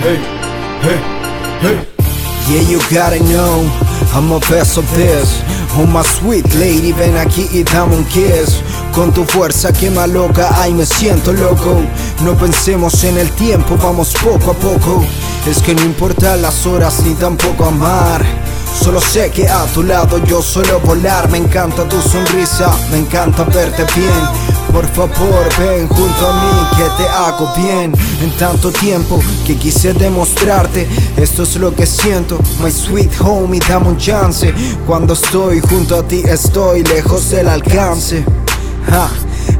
hey, hey, hey. Yeah, you gotta know, I'm a of this. Oh my sweet lady, ven aquí y dame un kiss. Con tu fuerza que me loca, ay me siento loco. No pensemos en el tiempo, vamos poco a poco. Es que no importa las horas ni tampoco amar. Solo sé que a tu lado yo suelo volar. Me encanta tu sonrisa, me encanta verte bien por favor, ven junto a mí que te hago bien. En tanto tiempo que quise demostrarte Esto es lo que siento, my sweet homie, dame un chance. Cuando estoy junto a ti estoy lejos del alcance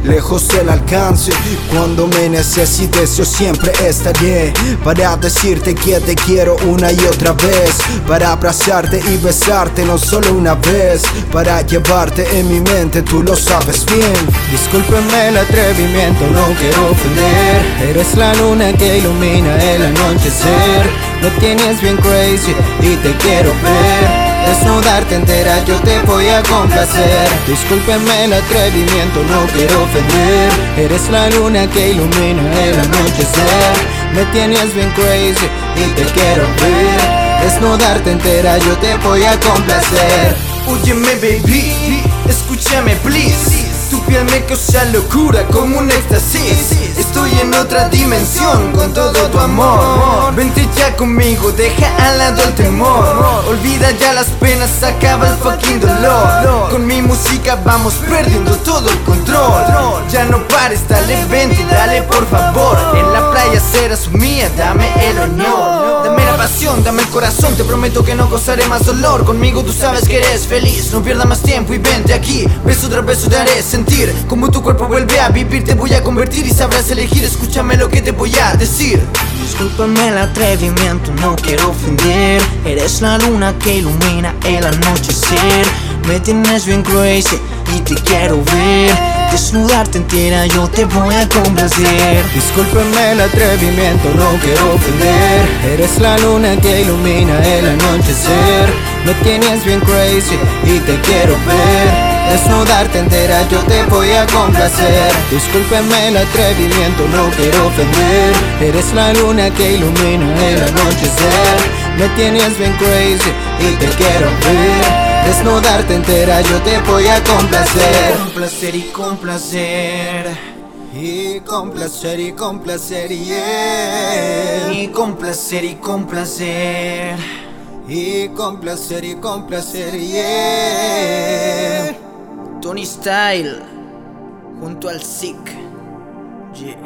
lejos del alcance. Cuando me necesites, yo siempre estaré para decirte que te quiero una y otra vez, para abrazarte y besarte no solo una vez, para llevarte en mi mente, tú lo sabes bien. Discúlpeme el atrevimiento, no quiero ofender. Eres la luna que ilumina el anochecer. Lo tienes bien crazy y te quiero ver desnudarte entera yo te voy a complacer. Discúlpeme el atrevimiento, no quiero ofender. Eres la luna que ilumina el anochecer. Me tienes bien crazy y te quiero ver Desnudarte entera yo te voy a complacer. Óyeme baby, escúchame please. Tu piel me causa locura como un éxtasis. Estoy en otra dimensión con todo tu amor conmigo, deja al lado el temor. Olvida ya las penas, acaba el fucking dolor. Con mi música vamos perdiendo todo el control. Ya no pares, dale vente, dale por favor. En la playa serás mía, dame el honor. Dame la pasión, dame el corazón, te prometo que no causaré más dolor. Conmigo tú sabes que eres feliz, no pierda más tiempo y vente aquí. Beso tras beso te haré sentir Como tu cuerpo vuelve a vivir, te voy a convertir y sabrás elegir, escúchame lo que te voy a decir. Discúlpame el atrevimiento, no quiero ofender. Eres la luna que ilumina el anochecer. Me tienes bien crazy y te quiero ver. Desnudarte entera, yo te voy a complacer. Discúlpame el atrevimiento, no quiero ofender. Eres la luna que ilumina el anochecer. Me tienes bien crazy y te quiero ver desnudarte entera yo te voy a complacer Discúlpeme el atrevimiento, no quiero ofender Eres la luna que ilumina el anochecer Me tienes bien crazy y te quiero ver Desnudarte entera yo te voy a complacer Complacer y complacer y complacer y complacer, yeah. Y complacer y complacer. Y complacer y complacer, yeah. Tony Style junto al Sick. Yeah.